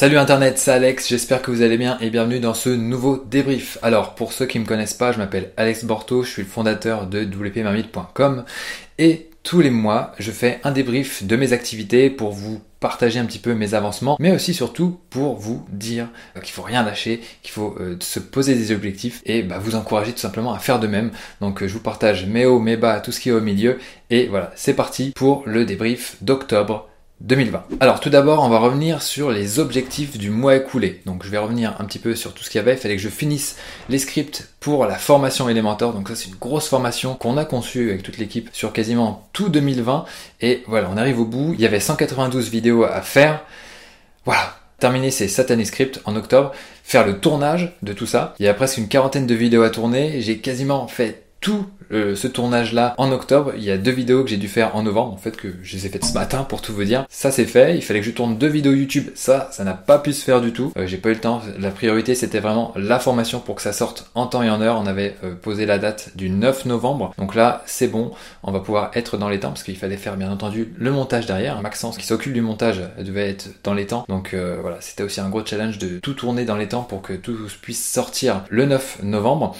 Salut Internet, c'est Alex, j'espère que vous allez bien et bienvenue dans ce nouveau débrief. Alors pour ceux qui me connaissent pas, je m'appelle Alex Borto, je suis le fondateur de wpmarmite.com et tous les mois je fais un débrief de mes activités pour vous partager un petit peu mes avancements, mais aussi surtout pour vous dire qu'il faut rien lâcher, qu'il faut euh, se poser des objectifs et bah, vous encourager tout simplement à faire de même. Donc euh, je vous partage mes hauts, mes bas, tout ce qui est au milieu et voilà, c'est parti pour le débrief d'octobre 2020. Alors tout d'abord, on va revenir sur les objectifs du mois écoulé. Donc je vais revenir un petit peu sur tout ce qu'il y avait. Il fallait que je finisse les scripts pour la formation Elementor. Donc ça c'est une grosse formation qu'on a conçue avec toute l'équipe sur quasiment tout 2020. Et voilà, on arrive au bout. Il y avait 192 vidéos à faire. Voilà, terminer ces satanés scripts en octobre, faire le tournage de tout ça. Il y a presque une quarantaine de vidéos à tourner. J'ai quasiment fait tout euh, ce tournage-là en octobre. Il y a deux vidéos que j'ai dû faire en novembre, en fait, que je les ai faites ce matin pour tout vous dire. Ça c'est fait. Il fallait que je tourne deux vidéos YouTube. Ça, ça n'a pas pu se faire du tout. Euh, j'ai pas eu le temps. La priorité c'était vraiment la formation pour que ça sorte en temps et en heure. On avait euh, posé la date du 9 novembre. Donc là, c'est bon. On va pouvoir être dans les temps parce qu'il fallait faire bien entendu le montage derrière. Maxence qui s'occupe du montage devait être dans les temps. Donc voilà, c'était aussi un gros challenge de tout tourner dans les temps pour que tout puisse sortir le 9 novembre.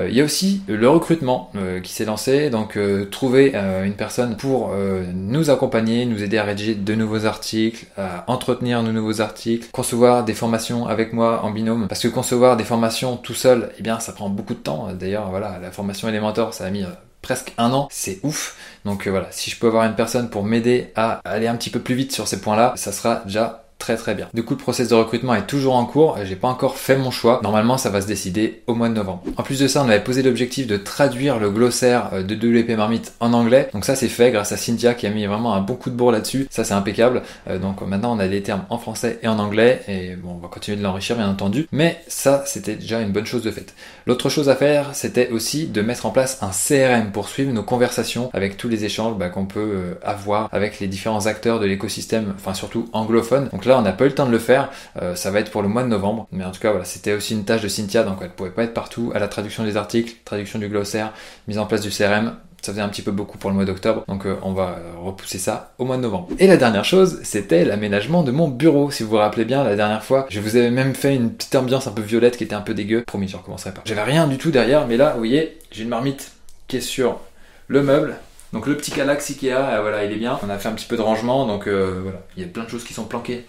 Il y a aussi le recrutement qui s'est lancé. Donc euh, trouver euh, une personne pour euh, nous accompagner, nous aider à rédiger de nouveaux articles, à entretenir de nouveaux articles, concevoir des formations avec moi en binôme. Parce que concevoir des formations tout seul, eh bien ça prend beaucoup de temps. D'ailleurs voilà, la formation Elementor, ça a mis presque un an, c'est ouf. Donc voilà, si je peux avoir une personne pour m'aider à aller un petit peu plus vite sur ces points-là, ça sera déjà très bien. Du coup, le process de recrutement est toujours en cours. J'ai pas encore fait mon choix. Normalement, ça va se décider au mois de novembre. En plus de ça, on avait posé l'objectif de traduire le glossaire euh, de WP Marmite en anglais. Donc ça, c'est fait grâce à Cynthia qui a mis vraiment un bon coup de bourre là-dessus. Ça, c'est impeccable. Euh, donc maintenant, on a des termes en français et en anglais. Et bon, on va continuer de l'enrichir, bien entendu. Mais ça, c'était déjà une bonne chose de fait. L'autre chose à faire, c'était aussi de mettre en place un CRM pour suivre nos conversations avec tous les échanges bah, qu'on peut euh, avoir avec les différents acteurs de l'écosystème, enfin surtout anglophone. Donc là, on n'a pas eu le temps de le faire. Euh, ça va être pour le mois de novembre. Mais en tout cas, voilà, c'était aussi une tâche de Cynthia, donc elle pouvait pas être partout. À la traduction des articles, traduction du glossaire, mise en place du CRM, ça faisait un petit peu beaucoup pour le mois d'octobre, donc euh, on va repousser ça au mois de novembre. Et la dernière chose, c'était l'aménagement de mon bureau. Si vous vous rappelez bien, la dernière fois, je vous avais même fait une petite ambiance un peu violette qui était un peu dégueu. Promis, je recommencerai pas. J'avais rien du tout derrière, mais là, vous voyez, j'ai une marmite qui est sur le meuble. Donc le petit Calax Ikea, euh, voilà, il est bien. On a fait un petit peu de rangement, donc euh, voilà, il y a plein de choses qui sont planquées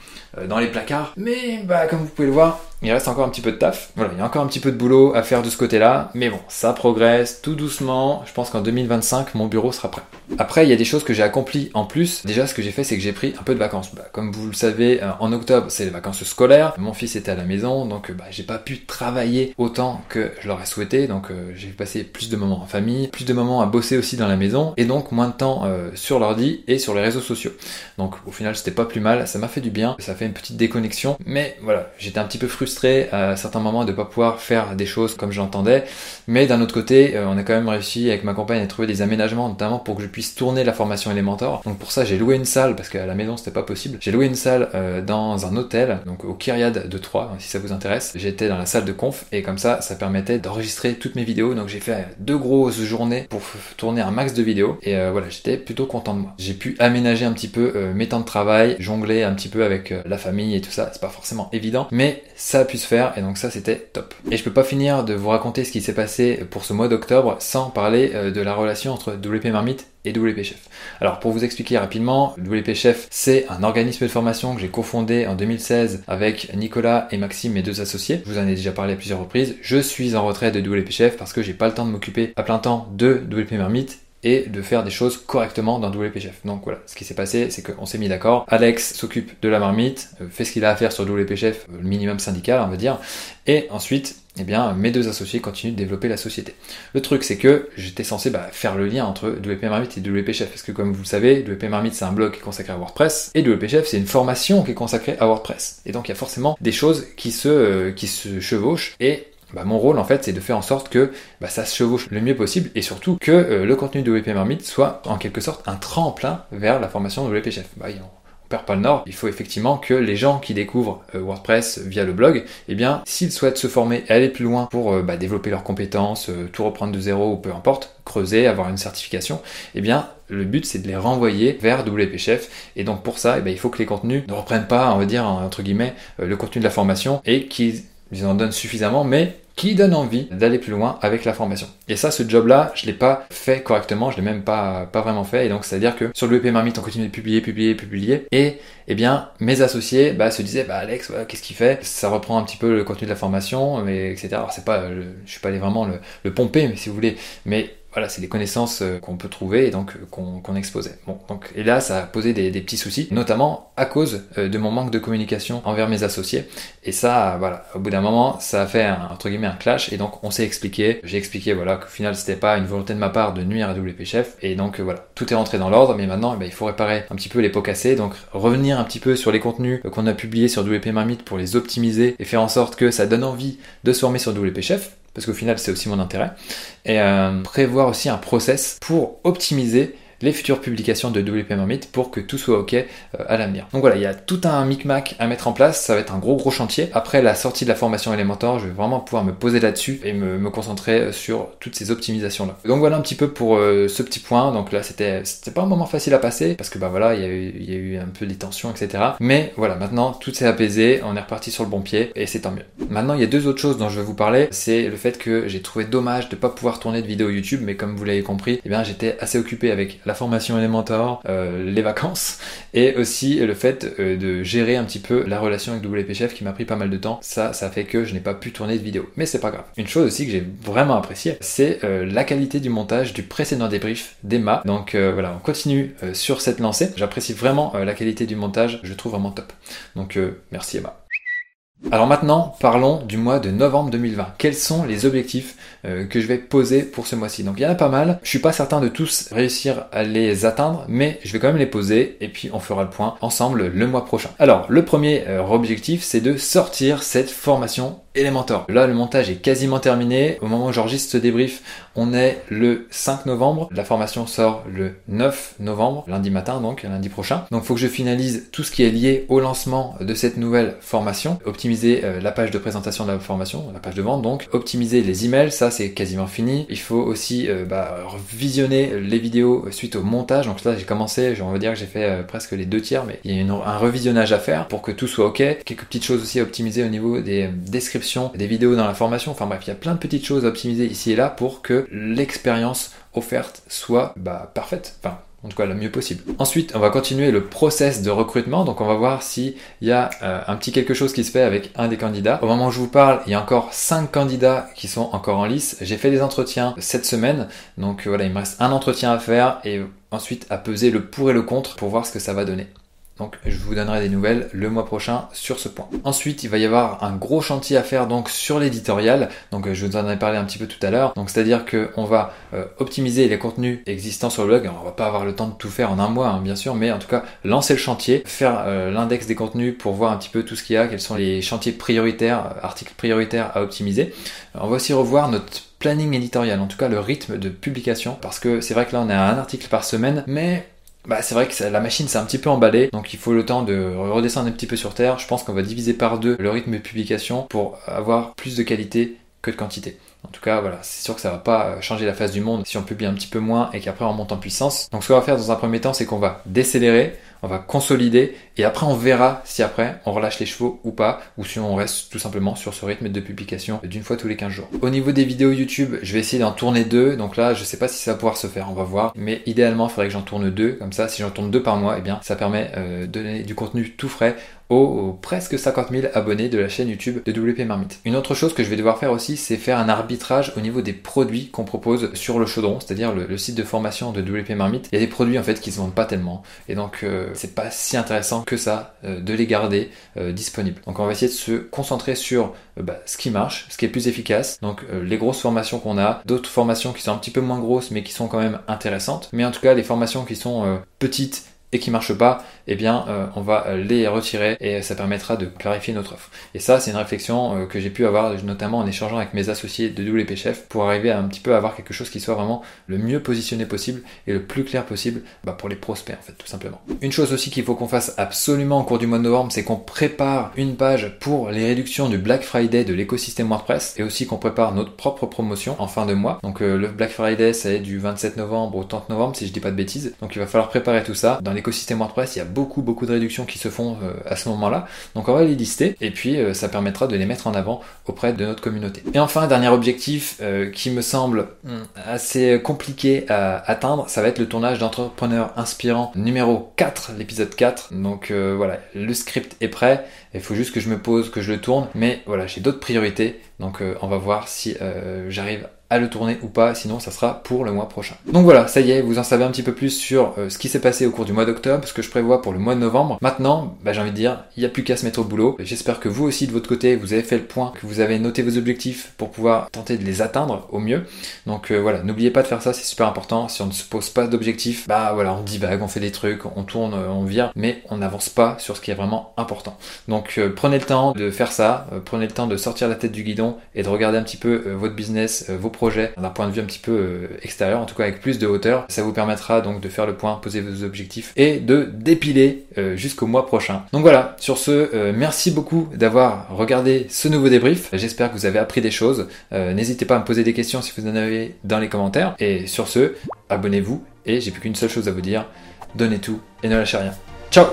dans les placards. Mais bah comme vous pouvez le voir, il reste encore un petit peu de taf. Voilà, il y a encore un petit peu de boulot à faire de ce côté-là. Mais bon, ça progresse tout doucement. Je pense qu'en 2025, mon bureau sera prêt. Après, il y a des choses que j'ai accomplies en plus. Déjà, ce que j'ai fait, c'est que j'ai pris un peu de vacances. Bah, comme vous le savez, euh, en octobre, c'est les vacances scolaires. Mon fils était à la maison, donc bah, j'ai pas pu travailler autant que je l'aurais souhaité. Donc euh, j'ai passé plus de moments en famille, plus de moments à bosser aussi dans la maison, et donc moins de temps euh, sur l'ordi et sur les réseaux sociaux. Donc au final, c'était pas plus mal. Ça m'a fait du bien. Ça fait une petite déconnexion. Mais voilà, j'étais un petit peu frustré à certains moments de pas pouvoir faire des choses comme j'entendais. Mais d'un autre côté, euh, on a quand même réussi avec ma compagne à trouver des aménagements, notamment pour que je puisse tourner la formation Elementor. Donc pour ça, j'ai loué une salle parce qu'à la maison c'était pas possible. J'ai loué une salle euh, dans un hôtel, donc au Kyriade de Troyes, si ça vous intéresse. J'étais dans la salle de conf et comme ça, ça permettait d'enregistrer toutes mes vidéos. Donc j'ai fait deux grosses journées pour tourner un max de vidéos et euh, voilà, j'étais plutôt content de moi. J'ai pu aménager un petit peu mes temps de travail, jongler un petit peu avec la famille et tout ça. C'est pas forcément évident, mais ça a pu se faire et donc ça c'était top. Et je peux pas finir de vous raconter ce qui s'est passé pour ce mois d'octobre sans parler euh, de la relation entre WP Marmite et WP Chef. Alors pour vous expliquer rapidement, WP Chef c'est un organisme de formation que j'ai cofondé en 2016 avec Nicolas et Maxime, mes deux associés. Je vous en ai déjà parlé à plusieurs reprises. Je suis en retrait de WP Chef parce que j'ai pas le temps de m'occuper à plein temps de WP Marmite et de faire des choses correctement dans WP Chef. Donc voilà, ce qui s'est passé, c'est qu'on s'est mis d'accord. Alex s'occupe de la marmite, euh, fait ce qu'il a à faire sur WP Chef, euh, le minimum syndical, on va dire, et ensuite, eh bien, mes deux associés continuent de développer la société. Le truc, c'est que j'étais censé bah, faire le lien entre WP Marmite et WP Chef, parce que comme vous le savez, WP Marmite c'est un blog qui est consacré à WordPress, et WP Chef c'est une formation qui est consacrée à WordPress. Et donc il y a forcément des choses qui se, euh, qui se chevauchent, et bah, mon rôle en fait c'est de faire en sorte que bah, ça se chevauche le mieux possible et surtout que euh, le contenu de WP soit en quelque sorte un tremplin vers la formation de WP Chef. Bah, on perd pas le nord. Il faut effectivement que les gens qui découvrent WordPress via le blog, eh bien, s'ils souhaitent se former et aller plus loin pour bah, développer leurs compétences, tout reprendre de zéro ou peu importe, creuser, avoir une certification, eh bien, le but c'est de les renvoyer vers WP Chef et donc pour ça eh bien, il faut que les contenus ne reprennent pas on va dire entre guillemets le contenu de la formation et qu'ils en donnent suffisamment mais qui donne envie d'aller plus loin avec la formation. Et ça, ce job-là, je l'ai pas fait correctement, je l'ai même pas, pas vraiment fait. Et donc, c'est-à-dire que sur le EP Marmite, on continue de publier, publier, publier. Et, eh bien, mes associés, bah, se disaient, bah, Alex, qu'est-ce qu'il fait? Ça reprend un petit peu le contenu de la formation, mais, etc. Alors, c'est pas, je suis pas allé vraiment le, le pomper, mais si vous voulez. Mais voilà, c'est des connaissances euh, qu'on peut trouver et donc euh, qu'on exposait. Bon, donc et là, ça a posé des, petits soucis, notamment à cause euh, de mon manque de communication envers mes associés. Et ça, voilà, au bout d'un moment, ça a fait un, entre guillemets un clash et donc on s'est expliqué. J'ai expliqué voilà qu'au final c'était pas une volonté de ma part de nuire à WP Chef et donc voilà, tout est rentré dans l'ordre. Mais maintenant, eh ben, il faut réparer un petit peu les pots cassés, donc revenir un petit peu sur les contenus qu'on a publiés sur WP Marmite pour les optimiser et faire en sorte que ça donne envie de se former sur WP Chef parce qu'au final c'est aussi mon intérêt, et euh, prévoir aussi un process pour optimiser les futures publications de WP pour que tout soit ok euh, à l'avenir. Donc voilà, il y a tout un micmac à mettre en place, ça va être un gros gros chantier. Après la sortie de la formation Elementor, je vais vraiment pouvoir me poser là-dessus et me, concentrer sur toutes ces optimisations là. Donc voilà un petit peu pour euh, ce petit point. Donc là c'était pas un moment facile à passer parce que bah voilà, il y a eu, un peu des tensions, etc. Mais voilà, maintenant tout s'est apaisé, on est reparti sur le bon pied et c'est tant mieux. Maintenant il y a deux autres choses dont je vais vous parler, c'est le fait que j'ai trouvé dommage de pas pouvoir tourner de vidéo YouTube, mais comme vous l'avez compris, eh bien j'étais assez occupé avec la formation Elementor, euh, les vacances, et aussi le fait euh, de gérer un petit peu la relation avec WP Chef qui m'a pris pas mal de temps. Ça, ça fait que je n'ai pas pu tourner de vidéo. Mais c'est pas grave. Une chose aussi que j'ai vraiment apprécié, c'est euh, la qualité du montage du précédent débrief d'Emma. Donc voilà, on continue sur cette lancée. J'apprécie vraiment la qualité du montage, je trouve vraiment top. Donc merci Emma. Alors maintenant, parlons du mois de novembre 2020. Quels sont les objectifs euh, que je vais poser pour ce mois-ci? Donc il y en a pas mal. Je suis pas certain de tous réussir à les atteindre, mais je vais quand même les poser et puis on fera le point ensemble le mois prochain. Alors le premier euh, objectif, c'est de sortir cette formation Elementor. Là, le montage est quasiment terminé. Au moment où j'enregistre ce débrief, on est le 5 novembre. La formation sort le 9 novembre, lundi matin donc, lundi prochain. Donc, faut que je finalise tout ce qui est lié au lancement de cette nouvelle formation. Optimiser euh, la page de présentation de la formation, la page de vente donc. Optimiser les emails, ça c'est quasiment fini. Il faut aussi euh, bah, visionner les vidéos suite au montage. Donc là, j'ai commencé, on va dire que j'ai fait euh, presque les deux tiers, mais il y a un revisionnage à faire pour que tout soit ok. Quelques petites choses aussi à optimiser au niveau des descriptions des vidéos dans la formation, enfin bref, il y a plein de petites choses à optimiser ici et là pour que l'expérience offerte soit bah, parfaite. Enfin, en tout cas le mieux possible. Ensuite, on va continuer le process de recrutement. Donc on va voir s'il y a euh, un petit quelque chose qui se fait avec un des candidats. Au moment où je vous parle, il y a encore 5 candidats qui sont encore en lice. J'ai fait des entretiens cette semaine. Donc voilà, il me reste un entretien à faire et ensuite à peser le pour et le contre pour voir ce que ça va donner. Donc je vous donnerai des nouvelles le mois prochain sur ce point. Ensuite, il va y avoir un gros chantier à faire donc sur l'éditorial. Donc je vous en ai parlé un petit peu tout à l'heure. Donc c'est-à-dire qu'on va euh, optimiser les contenus existants sur le blog. Alors, on va pas avoir le temps de tout faire en un mois, hein, bien sûr, mais en tout cas lancer le chantier, faire euh, l'index des contenus pour voir un petit peu tout ce qu'il y a, quels sont les chantiers prioritaires, euh, articles prioritaires à optimiser. on va aussi revoir notre planning éditorial, en tout cas le rythme de publication, parce que c'est vrai que là on a un article par semaine, mais bah, c'est vrai que la machine s'est un petit peu emballée, donc il faut le temps de redescendre un petit peu sur terre. Je pense qu'on va diviser par deux le rythme de publication pour avoir plus de qualité que de quantité. En tout cas, voilà, c'est sûr que ça va pas changer la face du monde si on publie un petit peu moins et qu'après on monte en puissance. Donc ce qu'on va faire dans un premier temps, c'est qu'on va décélérer, on va consolider et après on verra si après on relâche les chevaux ou pas ou si on reste tout simplement sur ce rythme de publication d'une fois tous les 15 jours. Au niveau des vidéos YouTube, je vais essayer d'en tourner deux. Donc là, je sais pas si ça va pouvoir se faire, on va voir. Mais idéalement, il faudrait que j'en tourne deux. Comme ça, si j'en tourne deux par mois, eh bien ça permet euh, de donner du contenu tout frais aux, presque 50 000 abonnés de la chaîne YouTube de WP Marmite. Une autre chose que je vais devoir faire aussi, c'est faire un arbitrage au niveau des produits qu'on propose sur le chaudron, c'est-à-dire le, site de formation de WP Marmite. Il y a des produits en fait qui se vendent pas tellement et donc euh, c'est pas si intéressant que ça euh, de les garder euh, disponibles. Donc on va essayer de se concentrer sur bah, ce qui marche, ce qui est plus efficace. Donc les grosses formations qu'on a, d'autres formations qui sont un petit peu moins grosses mais qui sont quand même intéressantes. Mais en tout cas les formations qui sont petites et qui marchent pas, eh bien euh, on va les retirer et ça permettra de clarifier notre offre. Et ça c'est une réflexion euh, que j'ai pu avoir notamment en échangeant avec mes associés de WP Chef pour arriver à un petit peu avoir quelque chose qui soit vraiment le mieux positionné possible et le plus clair possible bah, pour les prospects en fait tout simplement. Une chose aussi qu'il faut qu'on fasse absolument au cours du mois de novembre, c'est qu'on prépare une page pour les réductions du Black Friday de l'écosystème WordPress et aussi qu'on prépare notre propre promotion en fin de mois. Donc euh, le Black Friday c'est du 27 novembre au 30 novembre si je dis pas de bêtises. Donc il va falloir préparer tout ça. Dans l'écosystème WordPress, il y a beaucoup beaucoup de réductions qui se font euh, à ce moment-là. Donc on va les lister et puis euh, ça permettra de les mettre en avant auprès de notre communauté. Et enfin, dernier objectif qui me semble hmm, assez compliqué à atteindre, ça va être le tournage d'entrepreneurs inspirants numéro 4, l'épisode 4. Donc voilà, le script est prêt. Il faut juste que je me pose, que je le tourne. Mais voilà, j'ai d'autres priorités. Donc on va voir si j'arrive à le tourner ou pas, sinon ça sera pour le mois prochain. Donc voilà, ça y est, vous en savez un petit peu plus sur euh, ce qui s'est passé au cours du mois d'octobre, ce que je prévois pour le mois de novembre. Maintenant, bah, j'ai envie de dire, il n'y a plus qu'à se mettre au boulot. J'espère que vous aussi de votre côté, vous avez fait le point, que vous avez noté vos objectifs pour pouvoir tenter de les atteindre au mieux. Donc euh, voilà, n'oubliez pas de faire ça, c'est super important. Si on ne se pose pas d'objectifs, bah voilà, on divague, on fait des trucs, on tourne, euh, on vire, mais on n'avance pas sur ce qui est vraiment important. Donc prenez le temps de faire ça, prenez le temps de sortir la tête du guidon et de regarder un petit peu votre business, vos projets d'un point de vue un petit peu euh, extérieur, en tout cas avec plus de hauteur. Ça vous permettra donc de faire le point, poser vos objectifs et de dépiler euh, jusqu'au mois prochain. Donc voilà, sur ce, euh, merci beaucoup d'avoir regardé ce nouveau débrief. J'espère que vous avez appris des choses. N'hésitez pas à me poser des questions si vous en avez dans les commentaires. Et sur ce, abonnez-vous et j'ai plus qu'une seule chose à vous dire, donnez tout et ne lâchez rien. Ciao